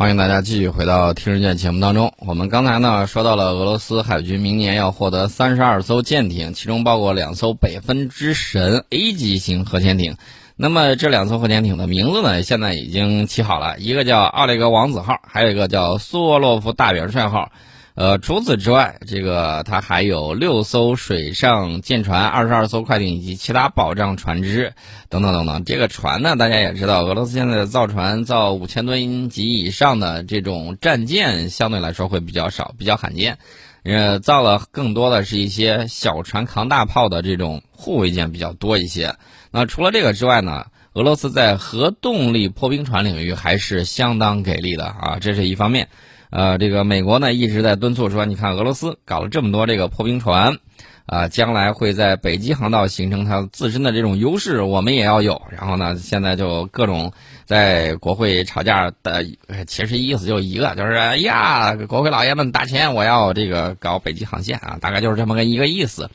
欢迎大家继续回到《听日见》节目当中。我们刚才呢说到了俄罗斯海军明年要获得三十二艘舰艇，其中包括两艘北分之神 A 级型核潜艇。那么这两艘核潜艇的名字呢，现在已经起好了，一个叫奥列格王子号，还有一个叫苏沃洛夫大元帅号。呃，除此之外，这个它还有六艘水上舰船、二十二艘快艇以及其他保障船只等等等等。这个船呢，大家也知道，俄罗斯现在的造船造五千吨级以上的这种战舰相对来说会比较少，比较罕见。呃，造了更多的是一些小船扛大炮的这种护卫舰比较多一些。那除了这个之外呢，俄罗斯在核动力破冰船领域还是相当给力的啊，这是一方面。呃，这个美国呢一直在敦促说，你看俄罗斯搞了这么多这个破冰船，啊，将来会在北极航道形成它自身的这种优势，我们也要有。然后呢，现在就各种在国会吵架的，其实意思就一个，就是哎呀，国会老爷们打钱，我要这个搞北极航线啊，大概就是这么个一个意思。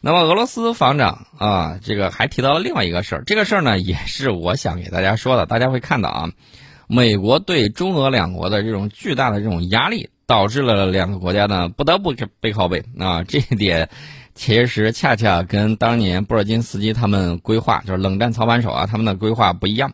那么俄罗斯防长啊，这个还提到了另外一个事儿，这个事儿呢也是我想给大家说的，大家会看到啊。美国对中俄两国的这种巨大的这种压力，导致了两个国家呢不得不背靠背啊。这一点其实恰恰跟当年布尔津斯基他们规划，就是冷战操盘手啊，他们的规划不一样。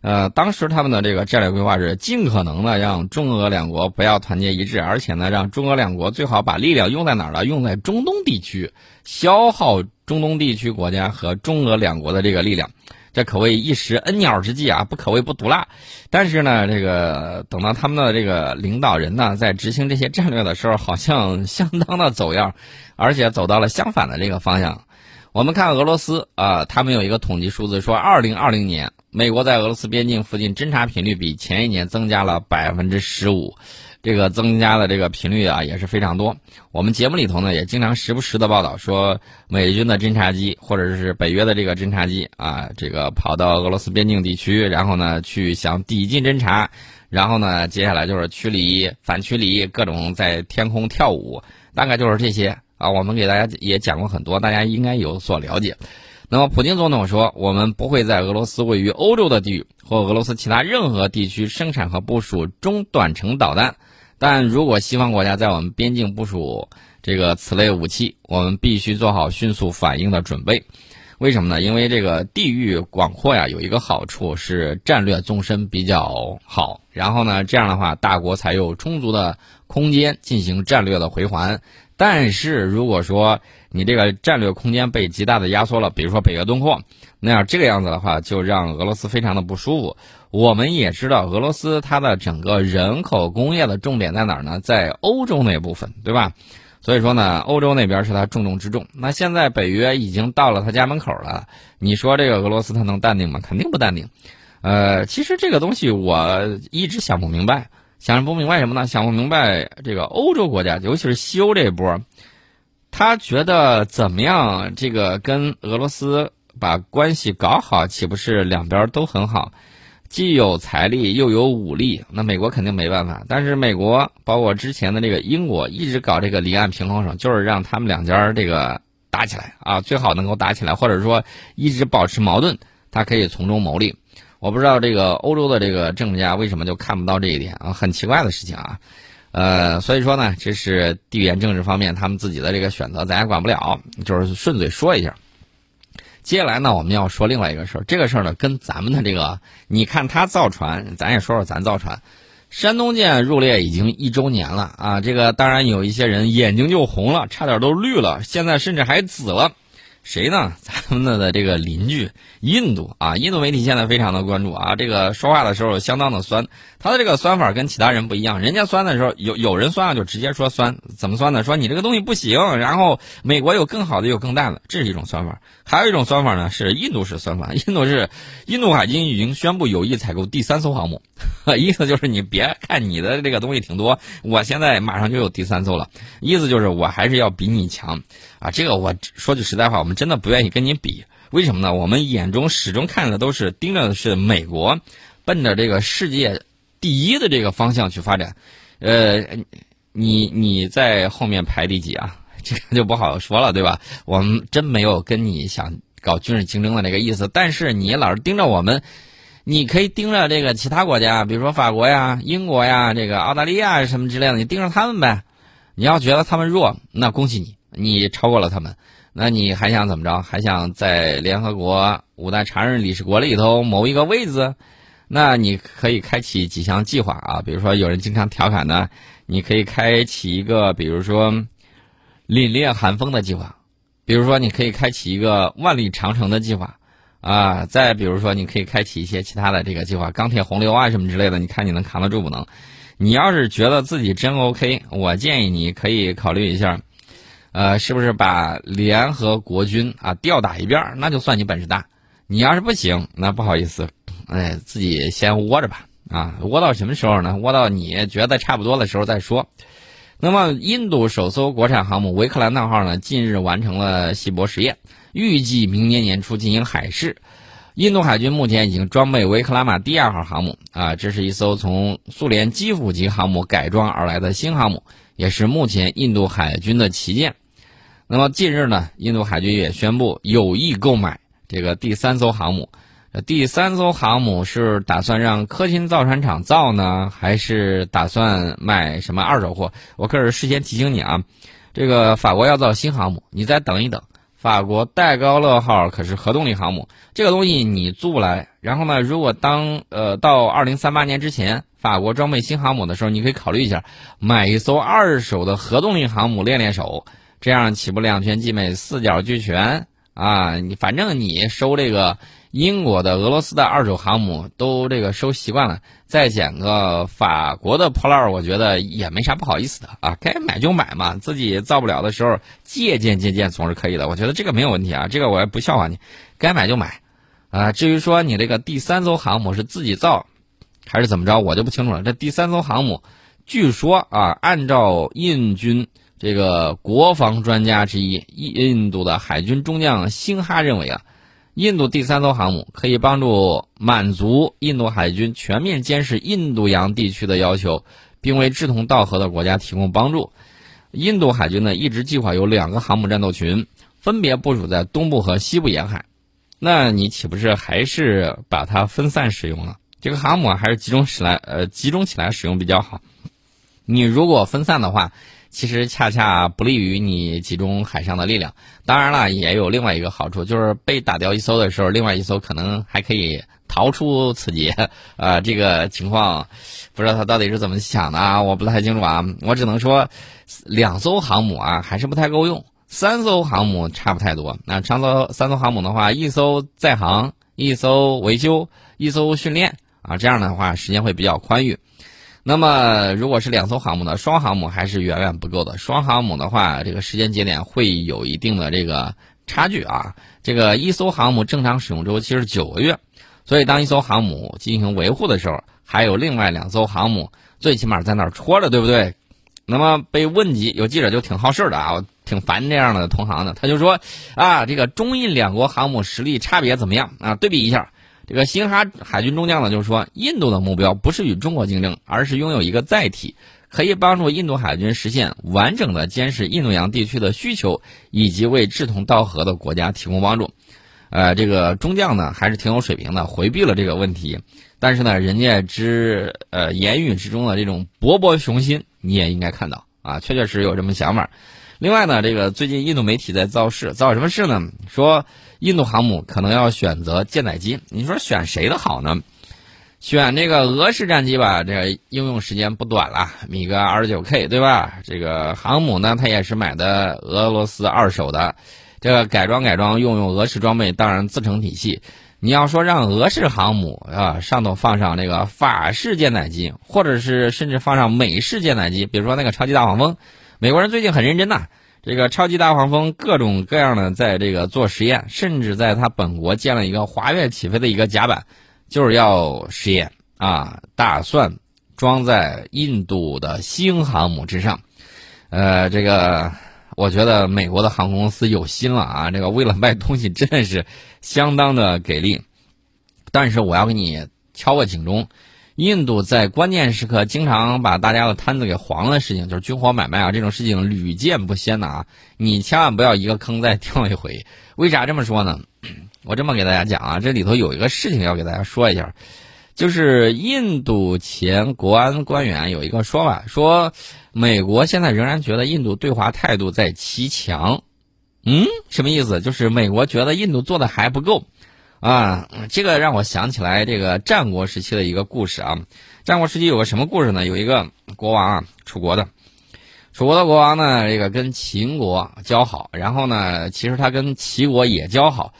呃，当时他们的这个战略规划是尽可能的让中俄两国不要团结一致，而且呢，让中俄两国最好把力量用在哪儿呢？用在中东地区，消耗中东地区国家和中俄两国的这个力量。这可谓一时恩鸟之计啊，不可谓不毒辣。但是呢，这个等到他们的这个领导人呢，在执行这些战略的时候，好像相当的走样，而且走到了相反的这个方向。我们看俄罗斯啊，他们有一个统计数字，说二零二零年，美国在俄罗斯边境附近侦察频率比前一年增加了百分之十五。这个增加的这个频率啊也是非常多。我们节目里头呢也经常时不时的报道说，美军的侦察机或者是北约的这个侦察机啊，这个跑到俄罗斯边境地区，然后呢去想抵近侦察，然后呢接下来就是驱离、反驱离，各种在天空跳舞，大概就是这些啊。我们给大家也讲过很多，大家应该有所了解。那么，普京总统说，我们不会在俄罗斯位于欧洲的地域或俄罗斯其他任何地区生产和部署中短程导弹。但如果西方国家在我们边境部署这个此类武器，我们必须做好迅速反应的准备。为什么呢？因为这个地域广阔呀，有一个好处是战略纵深比较好。然后呢，这样的话，大国才有充足的空间进行战略的回环。但是如果说你这个战略空间被极大的压缩了，比如说北约东扩，那样这个样子的话，就让俄罗斯非常的不舒服。我们也知道，俄罗斯它的整个人口工业的重点在哪儿呢？在欧洲那部分，对吧？所以说呢，欧洲那边是它重中之重。那现在北约已经到了他家门口了，你说这个俄罗斯它能淡定吗？肯定不淡定。呃，其实这个东西我一直想不明白，想不明白什么呢？想不明白这个欧洲国家，尤其是西欧这一波，他觉得怎么样？这个跟俄罗斯把关系搞好，岂不是两边都很好？既有财力又有武力，那美国肯定没办法。但是美国包括之前的这个英国一直搞这个离岸平衡手，就是让他们两家这个打起来啊，最好能够打起来，或者说一直保持矛盾，他可以从中牟利。我不知道这个欧洲的这个政治家为什么就看不到这一点啊，很奇怪的事情啊。呃，所以说呢，这是地缘政治方面他们自己的这个选择，咱也管不了，就是顺嘴说一下。接下来呢，我们要说另外一个事儿。这个事儿呢，跟咱们的这个，你看他造船，咱也说说咱造船。山东舰入列已经一周年了啊，这个当然有一些人眼睛就红了，差点都绿了，现在甚至还紫了。谁呢？咱们的这个邻居印度啊，印度媒体现在非常的关注啊，这个说话的时候相当的酸，他的这个酸法跟其他人不一样，人家酸的时候有有人酸啊就直接说酸，怎么酸呢？说你这个东西不行，然后美国有更好的有更大的，这是一种酸法。还有一种酸法呢，是印度式酸法，印度是印度海军已经宣布有意采购第三艘航母，意思就是你别看你的这个东西挺多，我现在马上就有第三艘了，意思就是我还是要比你强。啊，这个我说句实在话，我们真的不愿意跟你比，为什么呢？我们眼中始终看的都是盯着的是美国，奔着这个世界第一的这个方向去发展。呃，你你在后面排第几啊？这个就不好说了，对吧？我们真没有跟你想搞军事竞争的那个意思，但是你老是盯着我们，你可以盯着这个其他国家，比如说法国呀、英国呀、这个澳大利亚什么之类的，你盯着他们呗。你要觉得他们弱，那恭喜你，你超过了他们。那你还想怎么着？还想在联合国五大常任理事国里头谋一个位子？那你可以开启几项计划啊，比如说有人经常调侃呢，你可以开启一个，比如说凛冽寒风的计划，比如说你可以开启一个万里长城的计划啊，再比如说你可以开启一些其他的这个计划，钢铁洪流啊什么之类的，你看你能扛得住不能？你要是觉得自己真 OK，我建议你可以考虑一下。呃，是不是把联合国军啊吊打一遍那就算你本事大。你要是不行，那不好意思，哎，自己先窝着吧。啊，窝到什么时候呢？窝到你觉得差不多的时候再说。那么，印度首艘国产航母“维克兰特号”呢，近日完成了稀薄实验，预计明年年初进行海试。印度海军目前已经装备“维克拉玛蒂亚号”航母啊，这是一艘从苏联基辅级航母改装而来的新航母，也是目前印度海军的旗舰。那么近日呢，印度海军也宣布有意购买这个第三艘航母。第三艘航母是打算让科钦造船厂造呢，还是打算卖什么二手货？我可是事先提醒你啊，这个法国要造新航母，你再等一等。法国戴高乐号可是核动力航母，这个东西你租不来。然后呢，如果当呃到二零三八年之前，法国装备新航母的时候，你可以考虑一下买一艘二手的核动力航母练练手。这样岂不两全其美、四角俱全啊？你反正你收这个英国的、俄罗斯的二手航母都这个收习惯了，再捡个法国的破烂，我觉得也没啥不好意思的啊。该买就买嘛，自己造不了的时候借鉴借鉴总是可以的。我觉得这个没有问题啊，这个我也不笑话你，该买就买啊。至于说你这个第三艘航母是自己造还是怎么着，我就不清楚了。这第三艘航母，据说啊，按照印军。这个国防专家之一，印度的海军中将辛哈认为啊，印度第三艘航母可以帮助满足印度海军全面监视印度洋地区的要求，并为志同道合的国家提供帮助。印度海军呢一直计划有两个航母战斗群，分别部署在东部和西部沿海。那你岂不是还是把它分散使用了？这个航母还是集中起来，呃，集中起来使用比较好。你如果分散的话。其实恰恰不利于你集中海上的力量。当然了，也有另外一个好处，就是被打掉一艘的时候，另外一艘可能还可以逃出此劫。啊，这个情况不知道他到底是怎么想的啊，我不太清楚啊。我只能说，两艘航母啊还是不太够用，三艘航母差不太多。那长艘三艘航母的话，一艘在航，一艘维修，一艘训练啊，这样的话时间会比较宽裕。那么，如果是两艘航母呢？双航母还是远远不够的。双航母的话，这个时间节点会有一定的这个差距啊。这个一艘航母正常使用周期是九个月，所以当一艘航母进行维护的时候，还有另外两艘航母最起码在那儿戳着，对不对？那么被问及，有记者就挺好事的啊，挺烦这样的同行的，他就说啊，这个中印两国航母实力差别怎么样啊？对比一下。这个新哈海军中将呢，就是说，印度的目标不是与中国竞争，而是拥有一个载体，可以帮助印度海军实现完整的监视印度洋地区的需求，以及为志同道合的国家提供帮助。呃，这个中将呢，还是挺有水平的，回避了这个问题。但是呢，人家之呃言语之中的这种勃勃雄心，你也应该看到啊，确确实有这么想法。另外呢，这个最近印度媒体在造势，造什么势呢？说印度航母可能要选择舰载机。你说选谁的好呢？选这个俄式战机吧，这应用时间不短了，米格二十九 K 对吧？这个航母呢，它也是买的俄罗斯二手的，这个改装改装用用俄式装备，当然自成体系。你要说让俄式航母啊上头放上这个法式舰载机，或者是甚至放上美式舰载机，比如说那个超级大黄蜂。美国人最近很认真呐，这个超级大黄蜂各种各样的在这个做实验，甚至在他本国建了一个滑跃起飞的一个甲板，就是要实验啊，打算装在印度的新航母之上。呃，这个我觉得美国的航空公司有心了啊，这个为了卖东西真的是相当的给力。但是我要给你敲个警钟。印度在关键时刻经常把大家的摊子给黄了事情，就是军火买卖啊，这种事情屡见不鲜的啊。你千万不要一个坑再跳一回。为啥这么说呢？我这么给大家讲啊，这里头有一个事情要给大家说一下，就是印度前国安官员有一个说法，说美国现在仍然觉得印度对华态度在骑墙。嗯，什么意思？就是美国觉得印度做的还不够。啊，这个让我想起来这个战国时期的一个故事啊。战国时期有个什么故事呢？有一个国王啊，楚国的，楚国的国王呢，这个跟秦国交好，然后呢，其实他跟齐国也交好。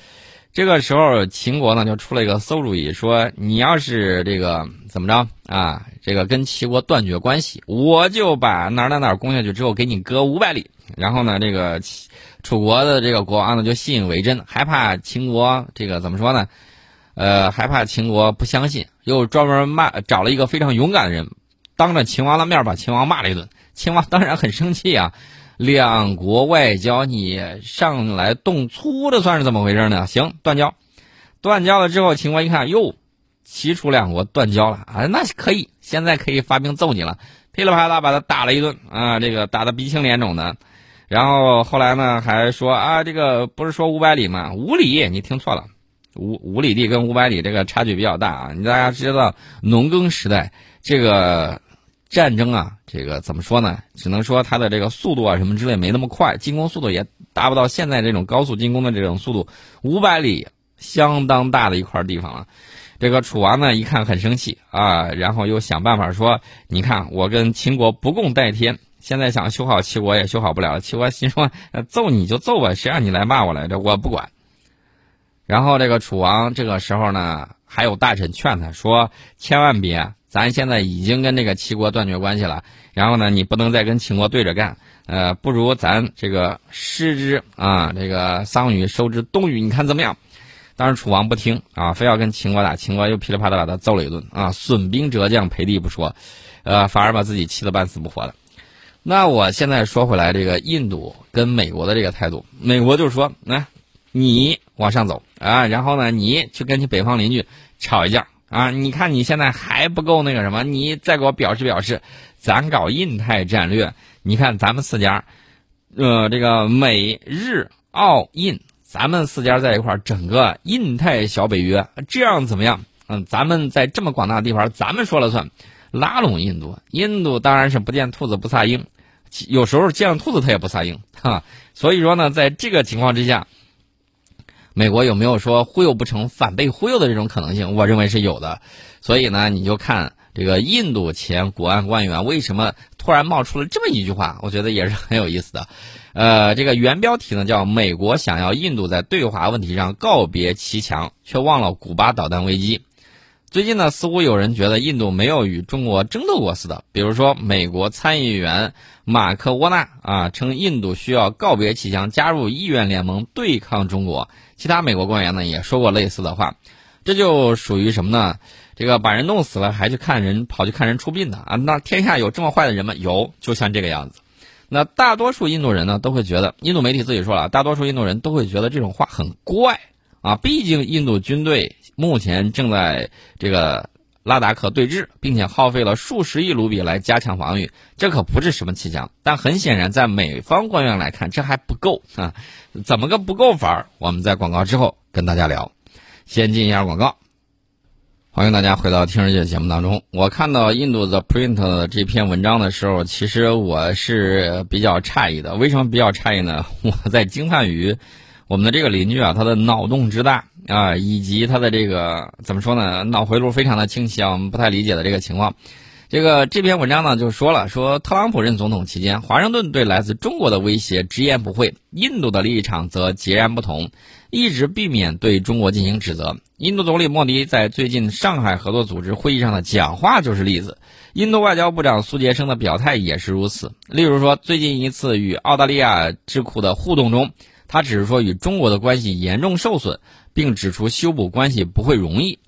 这个时候，秦国呢就出了一个馊主意，说你要是这个怎么着啊，这个跟齐国断绝关系，我就把哪哪哪攻下去之后，给你割五百里。然后呢，这个齐楚国的这个国王呢就信以为真，害怕秦国这个怎么说呢？呃，害怕秦国不相信，又专门骂找了一个非常勇敢的人，当着秦王的面把秦王骂了一顿。秦王当然很生气啊，两国外交你上来动粗，这算是怎么回事呢？行，断交。断交了之后，秦国一看，哟，齐楚两国断交了啊，那可以，现在可以发兵揍你了，噼里啪啦把他打了一顿啊，这个打的鼻青脸肿的。然后后来呢，还说啊，这个不是说五百里吗？五里，你听错了，五五里地跟五百里这个差距比较大啊。你大家知道，农耕时代这个战争啊，这个怎么说呢？只能说它的这个速度啊什么之类没那么快，进攻速度也达不到现在这种高速进攻的这种速度。五百里相当大的一块地方了，这个楚王呢一看很生气啊，然后又想办法说，你看我跟秦国不共戴天。现在想修好齐国也修好不了，齐国心说：“揍你就揍吧，谁让你来骂我来着？我不管。”然后这个楚王这个时候呢，还有大臣劝他说：“千万别，咱现在已经跟这个齐国断绝关系了，然后呢，你不能再跟秦国对着干。呃，不如咱这个失之啊，这个桑榆收之东隅，你看怎么样？”当时楚王不听啊，非要跟秦国打，秦国又噼里啪啦把他揍了一顿啊，损兵折将，赔地不说，呃，反而把自己气得半死不活的。那我现在说回来，这个印度跟美国的这个态度，美国就是说，来，你往上走啊，然后呢，你去跟你北方邻居吵一架啊，你看你现在还不够那个什么，你再给我表示表示，咱搞印太战略，你看咱们四家，呃，这个美日澳印，咱们四家在一块儿，整个印太小北约，这样怎么样？嗯，咱们在这么广大的地方，咱们说了算。拉拢印度，印度当然是不见兔子不撒鹰，有时候见了兔子它也不撒鹰，哈。所以说呢，在这个情况之下，美国有没有说忽悠不成反被忽悠的这种可能性？我认为是有的。所以呢，你就看这个印度前国安官员为什么突然冒出了这么一句话，我觉得也是很有意思的。呃，这个原标题呢叫“美国想要印度在对华问题上告别骑墙，却忘了古巴导弹危机”。最近呢，似乎有人觉得印度没有与中国争斗过似的。比如说，美国参议员马克沃纳啊，称印度需要告别骑墙，加入意愿联盟对抗中国。其他美国官员呢也说过类似的话，这就属于什么呢？这个把人弄死了还去看人，跑去看人出殡的啊？那天下有这么坏的人吗？有，就像这个样子。那大多数印度人呢，都会觉得，印度媒体自己说了，大多数印度人都会觉得这种话很怪啊。毕竟印度军队。目前正在这个拉达克对峙，并且耗费了数十亿卢比来加强防御，这可不是什么奇强。但很显然，在美方官员来看，这还不够啊！怎么个不够法儿？我们在广告之后跟大家聊。先进一下广告，欢迎大家回到听世界节目当中。我看到印度的 Print 这篇文章的时候，其实我是比较诧异的。为什么比较诧异呢？我在惊叹于。我们的这个邻居啊，他的脑洞之大啊，以及他的这个怎么说呢，脑回路非常的清晰啊，我们不太理解的这个情况。这个这篇文章呢就说了，说特朗普任总统期间，华盛顿对来自中国的威胁直言不讳，印度的立场则截然不同，一直避免对中国进行指责。印度总理莫迪在最近上海合作组织会议上的讲话就是例子，印度外交部长苏杰生的表态也是如此。例如说，最近一次与澳大利亚智库的互动中。他只是说与中国的关系严重受损，并指出修补关系不会容易。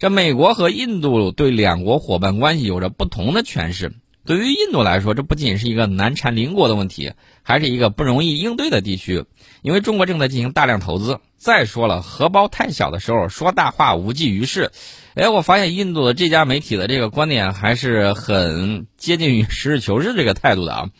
这美国和印度对两国伙伴关系有着不同的诠释。对于印度来说，这不仅是一个难缠邻国的问题，还是一个不容易应对的地区。因为中国正在进行大量投资。再说了，荷包太小的时候说大话无济于事。哎，我发现印度的这家媒体的这个观点还是很接近于实事求是这个态度的啊。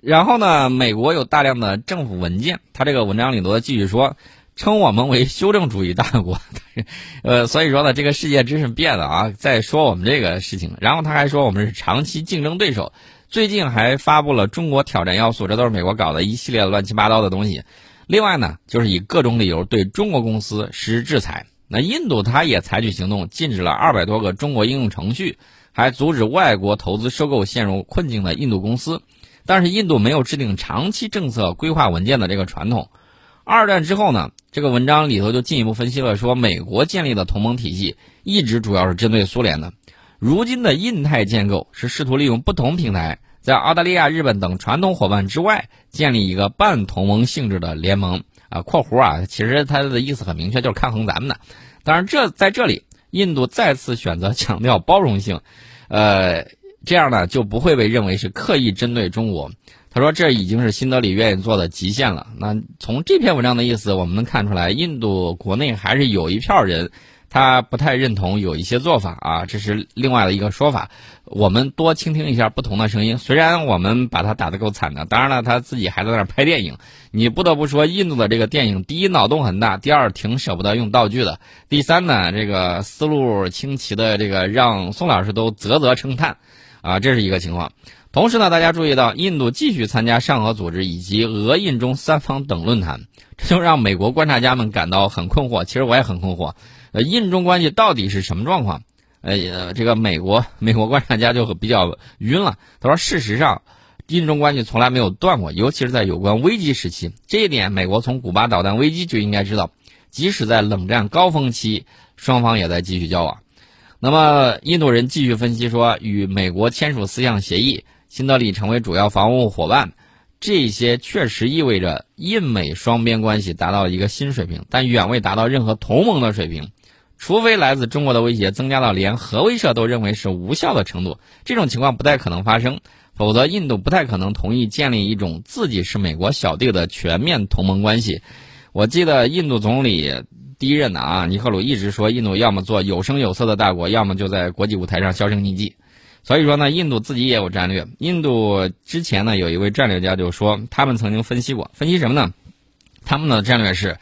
然后呢，美国有大量的政府文件，他这个文章里头继续说，称我们为修正主义大国。呃，所以说呢，这个世界真是变了啊，在说我们这个事情。然后他还说我们是长期竞争对手。最近还发布了中国挑战要素，这都是美国搞的一系列乱七八糟的东西。另外呢，就是以各种理由对中国公司实施制裁。那印度它也采取行动，禁止了二百多个中国应用程序，还阻止外国投资收购陷入困境的印度公司。但是印度没有制定长期政策规划文件的这个传统。二战之后呢，这个文章里头就进一步分析了，说美国建立的同盟体系一直主要是针对苏联的。如今的印太建构是试图利用不同平台，在澳大利亚、日本等传统伙伴之外，建立一个半同盟性质的联盟啊。括弧啊，其实它的意思很明确，就是抗衡咱们的。当然，这在这里，印度再次选择强调包容性，呃，这样呢就不会被认为是刻意针对中国。他说，这已经是新德里愿意做的极限了。那从这篇文章的意思，我们能看出来，印度国内还是有一票人。他不太认同有一些做法啊，这是另外的一个说法。我们多倾听一下不同的声音。虽然我们把他打得够惨的，当然了，他自己还在那儿拍电影。你不得不说，印度的这个电影，第一脑洞很大，第二挺舍不得用道具的，第三呢，这个思路清奇的这个让宋老师都啧啧称叹，啊，这是一个情况。同时呢，大家注意到，印度继续参加上合组织以及俄印中三方等论坛，这就让美国观察家们感到很困惑。其实我也很困惑。呃，印中关系到底是什么状况？呃，这个美国美国观察家就比较晕了。他说，事实上，印中关系从来没有断过，尤其是在有关危机时期。这一点，美国从古巴导弹危机就应该知道。即使在冷战高峰期，双方也在继续交往。那么，印度人继续分析说，与美国签署四项协议，新德里成为主要防务伙伴，这些确实意味着印美双边关系达到了一个新水平，但远未达到任何同盟的水平。除非来自中国的威胁增加到连核威慑都认为是无效的程度，这种情况不太可能发生。否则，印度不太可能同意建立一种自己是美国小弟的全面同盟关系。我记得印度总理第一任的啊，尼赫鲁一直说，印度要么做有声有色的大国，要么就在国际舞台上销声匿迹。所以说呢，印度自己也有战略。印度之前呢，有一位战略家就说，他们曾经分析过，分析什么呢？他们的战略是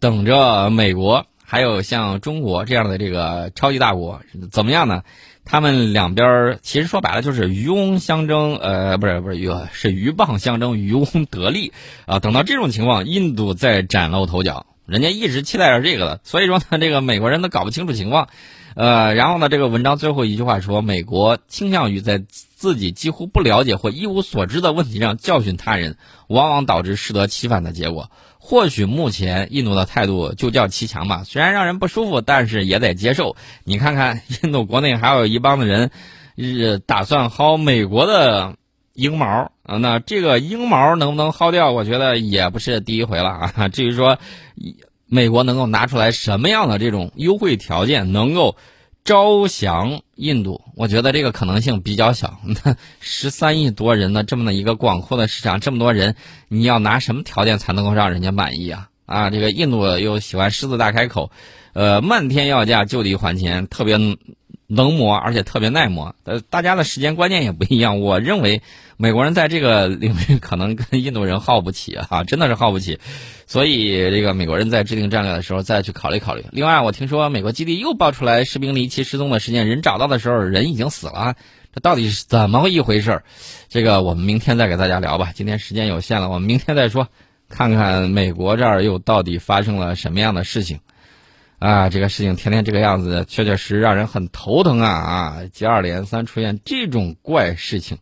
等着美国。还有像中国这样的这个超级大国怎么样呢？他们两边其实说白了就是渔翁相争，呃，不是不是渔是鱼蚌相争，渔翁得利啊。等到这种情况，印度再崭露头角，人家一直期待着这个的。所以说呢，这个美国人都搞不清楚情况，呃，然后呢，这个文章最后一句话说，美国倾向于在自己几乎不了解或一无所知的问题上教训他人，往往导致适得其反的结果。或许目前印度的态度就叫骑墙吧，虽然让人不舒服，但是也得接受。你看看 印度国内还有一帮子人，呃，打算薅美国的鹰毛啊，那这个鹰毛能不能薅掉？我觉得也不是第一回了啊。至于说美国能够拿出来什么样的这种优惠条件，能够。招降印度，我觉得这个可能性比较小。那十三亿多人的这么的一个广阔的市场，这么多人，你要拿什么条件才能够让人家满意啊？啊，这个印度又喜欢狮子大开口，呃，漫天要价就地还钱，特别。能磨，而且特别耐磨。呃，大家的时间观念也不一样。我认为美国人在这个领域可能跟印度人耗不起啊，真的是耗不起。所以这个美国人在制定战略的时候再去考虑考虑。另外，我听说美国基地又爆出来士兵离奇失踪的事件，人找到的时候人已经死了，这到底是怎么一回事？这个我们明天再给大家聊吧。今天时间有限了，我们明天再说，看看美国这儿又到底发生了什么样的事情。啊，这个事情天天这个样子，确确实实让人很头疼啊！啊，接二连三出现这种怪事情。